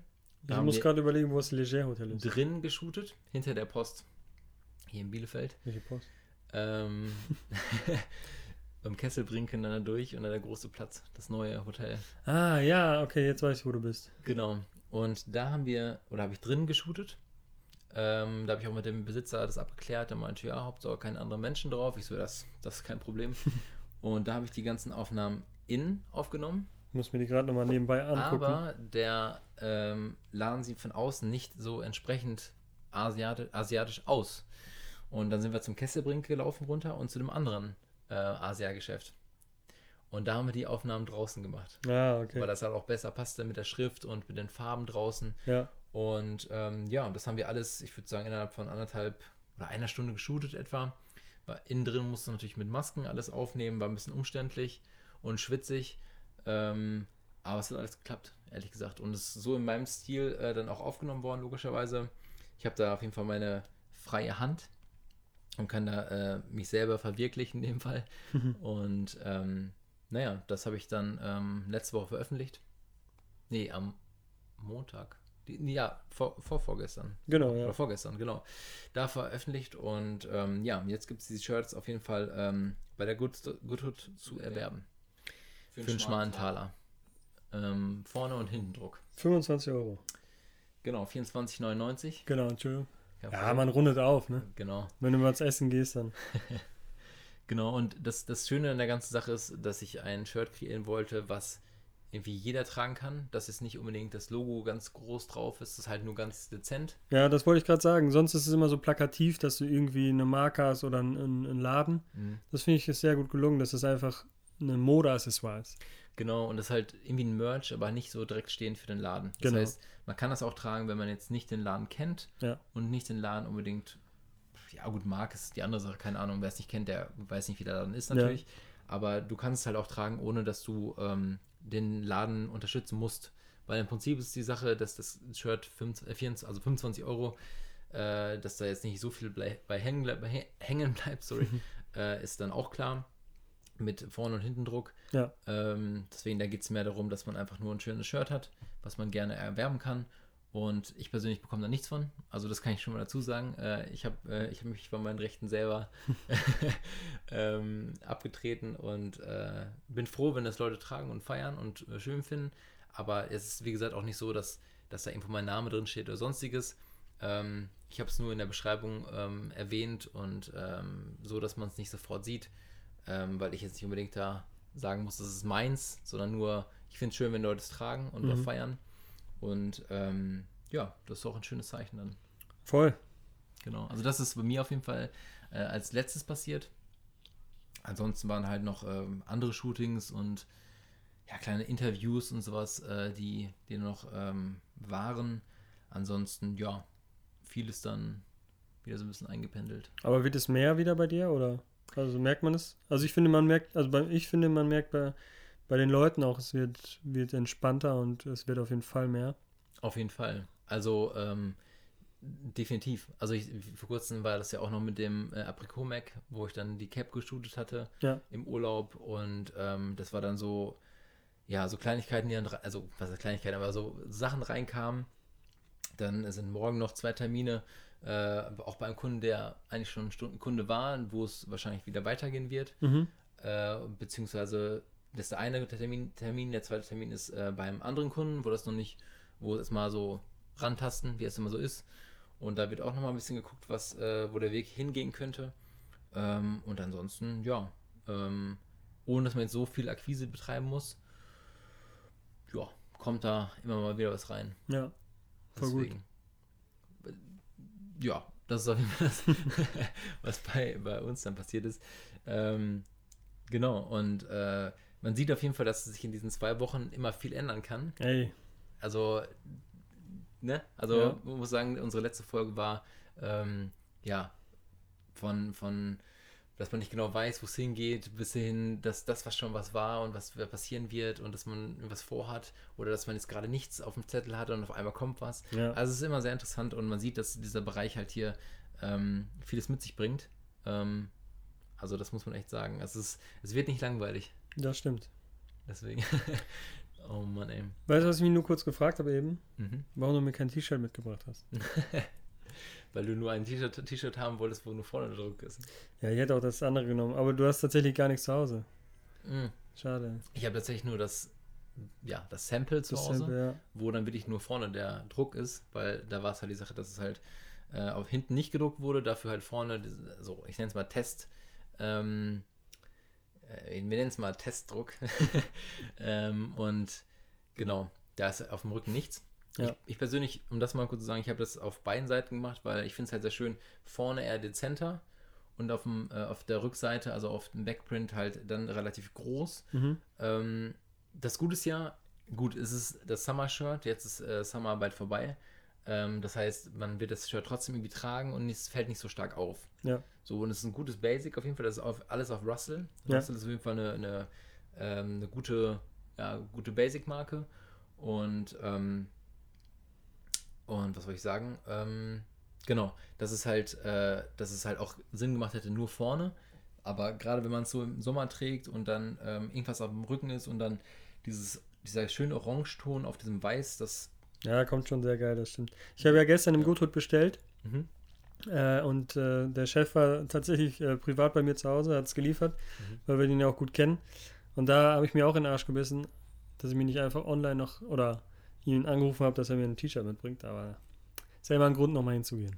Ich muss gerade überlegen, wo das Leger Hotel ist. Drin geshootet, hinter der Post. Hier in Bielefeld. Welche Post? Ähm, beim Kesselbrinken dann da durch und dann der große Platz, das neue Hotel. Ah, ja, okay, jetzt weiß ich, wo du bist. Genau. Und da haben wir, oder habe ich drin geshootet. Ähm, da habe ich auch mit dem Besitzer das abgeklärt. Der meinte, ja, Hauptsache keine anderen Menschen drauf. Ich so, das, das ist kein Problem. und da habe ich die ganzen Aufnahmen in aufgenommen. Ich muss mir die gerade nochmal nebenbei angucken. Aber der ähm, Laden sieht von außen nicht so entsprechend asiatisch, asiatisch aus. Und dann sind wir zum Kesselbrink gelaufen runter und zu dem anderen äh, Asia-Geschäft. Und da haben wir die Aufnahmen draußen gemacht. Ah, okay. Weil das halt auch besser passte mit der Schrift und mit den Farben draußen. Ja. Und ähm, ja, und das haben wir alles, ich würde sagen, innerhalb von anderthalb oder einer Stunde geshootet etwa. War innen drin musste natürlich mit Masken alles aufnehmen, war ein bisschen umständlich und schwitzig. Ähm, Aber es hat alles geklappt, ehrlich gesagt. Und es ist so in meinem Stil äh, dann auch aufgenommen worden, logischerweise. Ich habe da auf jeden Fall meine freie Hand und kann da äh, mich selber verwirklichen in dem Fall. und ähm, naja, das habe ich dann ähm, letzte Woche veröffentlicht. Nee, am Montag. Die, ja, vor, vor vorgestern. Genau, ja. Oder vorgestern, genau. Da veröffentlicht und ähm, ja, jetzt gibt es diese Shirts auf jeden Fall ähm, bei der Good, Goodhood zu erwerben. Für, Für einen schmalen Taler. Ähm, vorne und hinten Druck. 25 Euro. Genau, 24,99. Genau, Entschuldigung. Ja, ja man rundet auf, ne? Genau. Wenn du mal ins Essen gehst, dann. genau, und das, das Schöne an der ganzen Sache ist, dass ich ein Shirt kreieren wollte, was irgendwie jeder tragen kann, dass es nicht unbedingt das Logo ganz groß drauf ist, das ist halt nur ganz dezent. Ja, das wollte ich gerade sagen. Sonst ist es immer so plakativ, dass du irgendwie eine Marke hast oder einen, einen Laden. Mhm. Das finde ich ist sehr gut gelungen, dass es einfach eine Modeaccessoire ist. Genau, und das ist halt irgendwie ein Merch, aber nicht so direkt stehend für den Laden. Das genau. heißt, man kann das auch tragen, wenn man jetzt nicht den Laden kennt ja. und nicht den Laden unbedingt, ja gut, mag ist die andere Sache, keine Ahnung, wer es nicht kennt, der weiß nicht, wie der Laden ist natürlich. Ja. Aber du kannst es halt auch tragen, ohne dass du ähm, den Laden unterstützen musst. Weil im Prinzip ist die Sache, dass das Shirt 25, 24, äh, also 25 Euro, äh, dass da jetzt nicht so viel bei hängen, bei hängen bleibt, sorry, äh, ist dann auch klar. Mit Vorn- und Hintendruck. Ja. Ähm, deswegen, da geht es mehr darum, dass man einfach nur ein schönes Shirt hat, was man gerne erwerben kann. Und ich persönlich bekomme da nichts von. Also das kann ich schon mal dazu sagen. Äh, ich habe äh, hab mich von meinen Rechten selber ähm, abgetreten und äh, bin froh, wenn das Leute tragen und feiern und äh, schön finden. Aber es ist, wie gesagt, auch nicht so, dass, dass da irgendwo mein Name drin steht oder sonstiges. Ähm, ich habe es nur in der Beschreibung ähm, erwähnt und ähm, so, dass man es nicht sofort sieht, ähm, weil ich jetzt nicht unbedingt da sagen muss, das ist meins, sondern nur, ich finde es schön, wenn Leute es tragen und mhm. feiern. Und ähm, ja, das ist auch ein schönes Zeichen dann. Voll. Genau. Also das ist bei mir auf jeden Fall äh, als letztes passiert. Ansonsten waren halt noch ähm, andere Shootings und ja, kleine Interviews und sowas, äh, die, die noch ähm, waren. Ansonsten, ja, vieles dann wieder so ein bisschen eingependelt. Aber wird es mehr wieder bei dir oder? Also merkt man es? Also ich finde, man merkt, also bei, ich finde, man merkt bei bei den Leuten auch, es wird, wird entspannter und es wird auf jeden Fall mehr. Auf jeden Fall. Also ähm, definitiv. Also ich, vor kurzem war das ja auch noch mit dem äh, Apricot Mac, wo ich dann die Cap geshootet hatte ja. im Urlaub und ähm, das war dann so, ja, so Kleinigkeiten, die dann, also was ist Kleinigkeiten, aber so Sachen reinkamen. Dann sind morgen noch zwei Termine, äh, auch beim Kunden, der eigentlich schon ein Stundenkunde war, wo es wahrscheinlich wieder weitergehen wird. Mhm. Äh, beziehungsweise das ist der eine Termin, Termin der zweite Termin ist äh, beim anderen Kunden, wo das noch nicht, wo es mal so rantasten, wie es immer so ist. Und da wird auch noch mal ein bisschen geguckt, was, äh, wo der Weg hingehen könnte. Ähm, und ansonsten, ja, ähm, ohne dass man jetzt so viel Akquise betreiben muss, ja, kommt da immer mal wieder was rein. Ja, voll Deswegen, gut. Ja, das ist auf jeden Fall das, was bei, bei uns dann passiert ist. Ähm, genau, und äh, man sieht auf jeden Fall, dass sich in diesen zwei Wochen immer viel ändern kann. Ey. Also, ne? Also, ja. man muss sagen, unsere letzte Folge war, ähm, ja, von, von, dass man nicht genau weiß, wo es hingeht, bis hin, dass das, was schon was war und was passieren wird und dass man was vorhat oder dass man jetzt gerade nichts auf dem Zettel hat und auf einmal kommt was. Ja. Also, es ist immer sehr interessant und man sieht, dass dieser Bereich halt hier ähm, vieles mit sich bringt. Ähm, also, das muss man echt sagen. Es, ist, es wird nicht langweilig. Das stimmt. Deswegen. oh Mann, ey. Weißt du, was ich mich nur kurz gefragt habe eben? Mhm. Warum du mir kein T-Shirt mitgebracht hast? Weil du nur ein T-Shirt haben wolltest, wo nur vorne Druck ist. Ja, ich hätte auch das andere genommen, aber du hast tatsächlich gar nichts zu Hause. Mhm. Schade. Ich habe tatsächlich nur das, ja, das Sample zu das Hause, Sample, ja. wo dann wirklich nur vorne der Druck ist, weil da war es halt die Sache, dass es halt äh, auf hinten nicht gedruckt wurde, dafür halt vorne, so, ich nenne es mal Test, ähm, äh, wir nennen es mal Testdruck. ähm, und genau, da ist auf dem Rücken nichts. Ja. Ich, ich, persönlich, um das mal kurz zu sagen, ich habe das auf beiden Seiten gemacht, weil ich finde es halt sehr schön, vorne eher dezenter und auf, dem, äh, auf der Rückseite, also auf dem Backprint halt dann relativ groß. Mhm. Ähm, das Gute ist ja, gut, es ist das Summer-Shirt, jetzt ist äh, Summer bald vorbei. Ähm, das heißt, man wird das Shirt trotzdem irgendwie tragen und es fällt nicht so stark auf. Ja. So, und es ist ein gutes Basic auf jeden Fall. Das ist auf, alles auf Russell. Ja. Russell ist auf jeden Fall eine, eine, ähm, eine gute ja, gute Basic-Marke. Und, ähm, und was soll ich sagen? Ähm, genau, dass es halt, äh, dass es halt auch Sinn gemacht hätte, nur vorne. Aber gerade wenn man es so im Sommer trägt und dann ähm, irgendwas auf dem Rücken ist und dann dieses, dieser schöne Orangeton auf diesem Weiß, das. Ja, kommt schon sehr geil, das stimmt. Ich habe ja gestern im Guthut bestellt. Mhm. Äh, und äh, der Chef war tatsächlich äh, privat bei mir zu Hause, hat es geliefert, mhm. weil wir den ja auch gut kennen. Und da habe ich mir auch in den Arsch gebissen, dass ich mich nicht einfach online noch oder ihn angerufen habe, dass er mir ein T-Shirt mitbringt. Aber ist ja immer ein Grund, nochmal hinzugehen.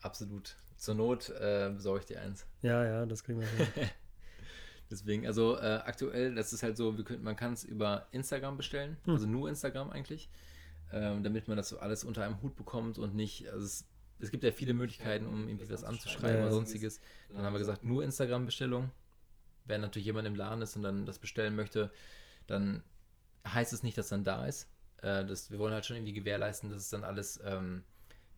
Absolut. Zur Not äh, besorge ich dir eins. Ja, ja, das kriegen wir hin. Deswegen, also äh, aktuell, das ist halt so, können, man kann es über Instagram bestellen, hm. also nur Instagram eigentlich, ähm, damit man das so alles unter einem Hut bekommt und nicht, also es es gibt ja viele Möglichkeiten, um irgendwie was anzuschreiben oder sonstiges. Dann haben wir gesagt, nur Instagram-Bestellung. Wenn natürlich jemand im Laden ist und dann das bestellen möchte, dann heißt es nicht, dass dann da ist. Äh, das, wir wollen halt schon irgendwie gewährleisten, dass es dann alles ähm,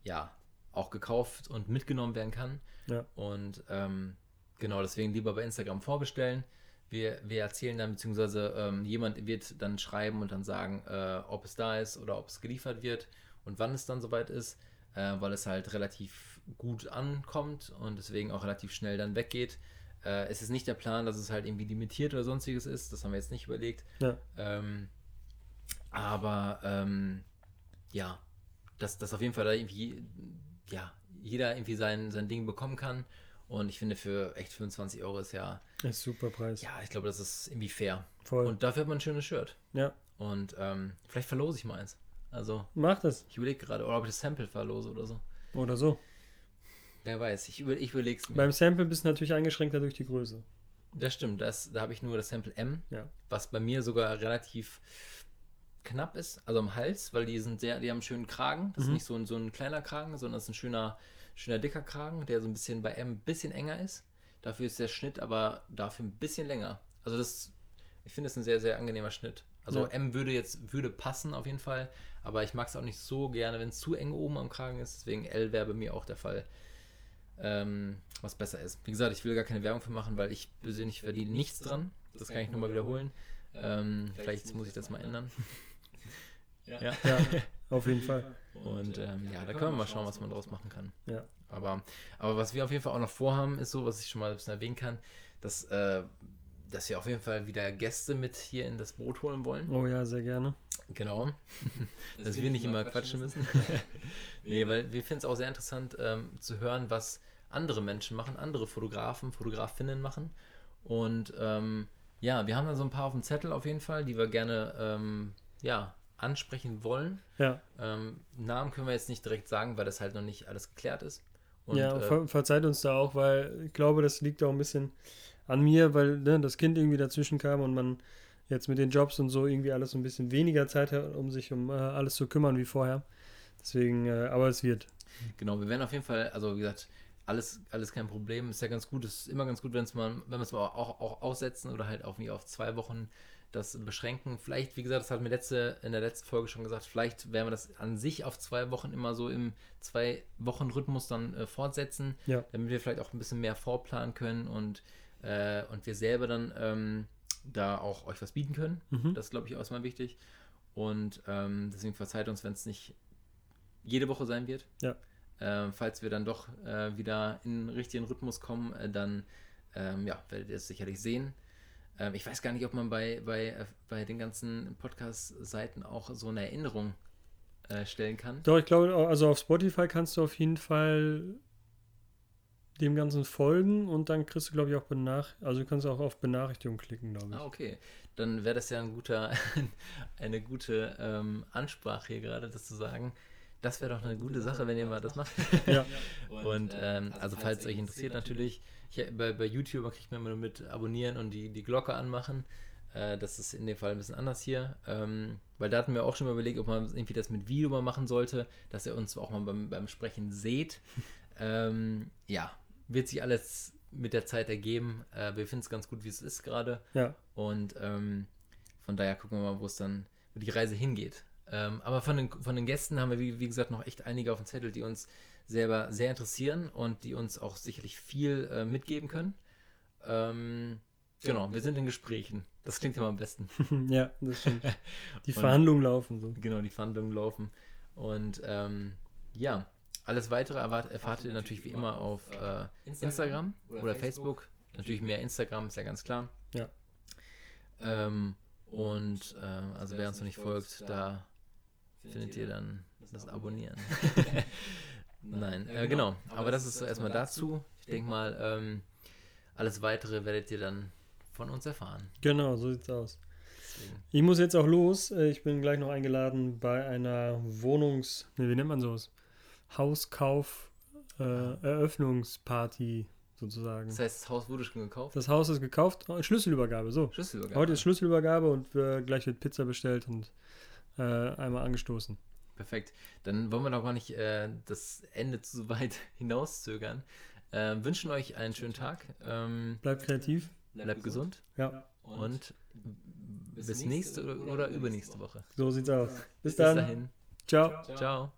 ja auch gekauft und mitgenommen werden kann. Ja. Und ähm, genau, deswegen lieber bei Instagram vorbestellen. Wir, wir erzählen dann, beziehungsweise ähm, jemand wird dann schreiben und dann sagen, äh, ob es da ist oder ob es geliefert wird und wann es dann soweit ist äh, weil es halt relativ gut ankommt und deswegen auch relativ schnell dann weggeht. Äh, es ist nicht der Plan, dass es halt irgendwie limitiert oder sonstiges ist, das haben wir jetzt nicht überlegt. Ja. Ähm, aber ähm, ja, dass, dass auf jeden Fall da irgendwie, ja, jeder irgendwie sein, sein Ding bekommen kann. Und ich finde, für echt 25 Euro ist ja. Das ist super Preis. Ja, ich glaube, das ist irgendwie fair. Voll. Und dafür hat man ein schönes Shirt. Ja. Und ähm, vielleicht verlose ich mal eins. Also. Mach das. Ich überlege gerade, ob ich das Sample verlose oder so. Oder so. Wer weiß, ich, über, ich überlege es mir. Beim Sample bist du natürlich eingeschränkter durch die Größe. Das stimmt, das, da habe ich nur das Sample M, ja. was bei mir sogar relativ knapp ist, also am Hals, weil die sind sehr, die haben einen schönen Kragen. Das mhm. ist nicht so ein, so ein kleiner Kragen, sondern das ist ein schöner, schöner dicker Kragen, der so ein bisschen bei M ein bisschen enger ist. Dafür ist der Schnitt aber dafür ein bisschen länger. Also das, ich finde es ein sehr, sehr angenehmer Schnitt. Also ja. M würde jetzt, würde passen auf jeden Fall, aber ich mag es auch nicht so gerne, wenn es zu eng oben am Kragen ist. Deswegen L wäre bei mir auch der Fall, ähm, was besser ist. Wie gesagt, ich will gar keine Werbung für machen, weil ich persönlich verdiene nichts dran. Das kann ich nur mal wiederholen. Ähm, vielleicht muss ich das mal ändern. ja. ja. auf jeden Fall. Und ähm, ja, da können wir mal schauen, was man daraus machen kann. Ja. Aber, aber was wir auf jeden Fall auch noch vorhaben, ist so, was ich schon mal ein bisschen erwähnen kann, dass äh, dass wir auf jeden Fall wieder Gäste mit hier in das Boot holen wollen. Oh ja, sehr gerne. Genau. dass, dass wir nicht immer quatschen müssen. nee, weil wir finden es auch sehr interessant ähm, zu hören, was andere Menschen machen, andere Fotografen, Fotografinnen machen. Und ähm, ja, wir haben da so ein paar auf dem Zettel auf jeden Fall, die wir gerne ähm, ja, ansprechen wollen. Ja. Ähm, Namen können wir jetzt nicht direkt sagen, weil das halt noch nicht alles geklärt ist. Und, ja, äh, verzeiht uns da auch, weil ich glaube, das liegt auch ein bisschen an mir, weil ne, das Kind irgendwie dazwischen kam und man jetzt mit den Jobs und so irgendwie alles ein bisschen weniger Zeit hat, um sich um äh, alles zu kümmern wie vorher. Deswegen, äh, aber es wird. Genau, wir werden auf jeden Fall, also wie gesagt, alles, alles kein Problem. Ist ja ganz gut, ist immer ganz gut, wenn es mal, wenn wir es mal auch, auch aussetzen oder halt auf, auf zwei Wochen das beschränken. Vielleicht, wie gesagt, das hatten wir letzte, in der letzten Folge schon gesagt, vielleicht werden wir das an sich auf zwei Wochen immer so im zwei Wochen Rhythmus dann äh, fortsetzen, ja. damit wir vielleicht auch ein bisschen mehr vorplanen können und äh, und wir selber dann ähm, da auch euch was bieten können. Mhm. Das ist, glaube ich, auch erstmal wichtig. Und ähm, deswegen verzeiht uns, wenn es nicht jede Woche sein wird. Ja. Ähm, falls wir dann doch äh, wieder in den richtigen Rhythmus kommen, äh, dann ähm, ja, werdet ihr es sicherlich sehen. Ähm, ich weiß gar nicht, ob man bei, bei, äh, bei den ganzen Podcast-Seiten auch so eine Erinnerung äh, stellen kann. Doch, ich glaube, also auf Spotify kannst du auf jeden Fall dem Ganzen folgen und dann kriegst du, glaube ich, auch Benachrichtigungen. Also du kannst auch auf Benachrichtigung klicken, glaube ich. Ah, okay. Dann wäre das ja ein guter, eine gute ähm, Ansprache hier gerade, das zu sagen. Das wäre doch eine gute Sache, wenn ihr mal das macht. ja. Und ähm, also, also falls es euch interessiert natürlich, ich, bei, bei YouTube kriegt man immer nur mit abonnieren und die, die Glocke anmachen. Äh, das ist in dem Fall ein bisschen anders hier. Ähm, weil da hatten wir auch schon mal überlegt, ob man irgendwie das mit Video mal machen sollte, dass ihr uns auch mal beim, beim Sprechen seht. Ähm, ja, wird sich alles mit der Zeit ergeben. Äh, wir finden es ganz gut, wie es ist gerade. Ja. Und ähm, von daher gucken wir mal, wo es dann, wo die Reise hingeht. Ähm, aber von den, von den Gästen haben wir, wie, wie, gesagt, noch echt einige auf dem Zettel, die uns selber sehr interessieren und die uns auch sicherlich viel äh, mitgeben können. Ähm, Genau, wir sind in Gesprächen. Das klingt immer am besten. ja, das stimmt. Die Verhandlungen laufen so. Genau, die Verhandlungen laufen. Und ähm, ja, alles weitere erfahrt ihr natürlich wie immer auf äh, Instagram oder Facebook. Natürlich mehr Instagram, ist ja ganz klar. Ja. Ähm, und äh, also wer uns noch nicht folgt, da findet ihr dann das Abonnieren. Nein, äh, genau. Aber das ist erstmal dazu. Ich denke mal, ähm, alles weitere werdet ihr dann von uns erfahren. Genau, so sieht's aus. Deswegen. Ich muss jetzt auch los. Äh, ich bin gleich noch eingeladen bei einer Wohnungs-, ne, wie nennt man sowas? Hauskauf äh, Eröffnungsparty sozusagen. Das heißt, das Haus wurde schon gekauft? Das Haus ist gekauft. Oh, Schlüsselübergabe, so. Schlüsselübergabe. Heute ist Schlüsselübergabe und äh, gleich wird Pizza bestellt und äh, einmal angestoßen. Perfekt. Dann wollen wir noch gar nicht äh, das Ende zu weit hinauszögern. Äh, wünschen euch einen schönen Tag. Ähm, bleibt kreativ. Bleibt gesund. Ja. Und bis nächste oder, oder übernächste Woche. So sieht's aus. Bis, Bis dann. dahin. Ciao. Ciao.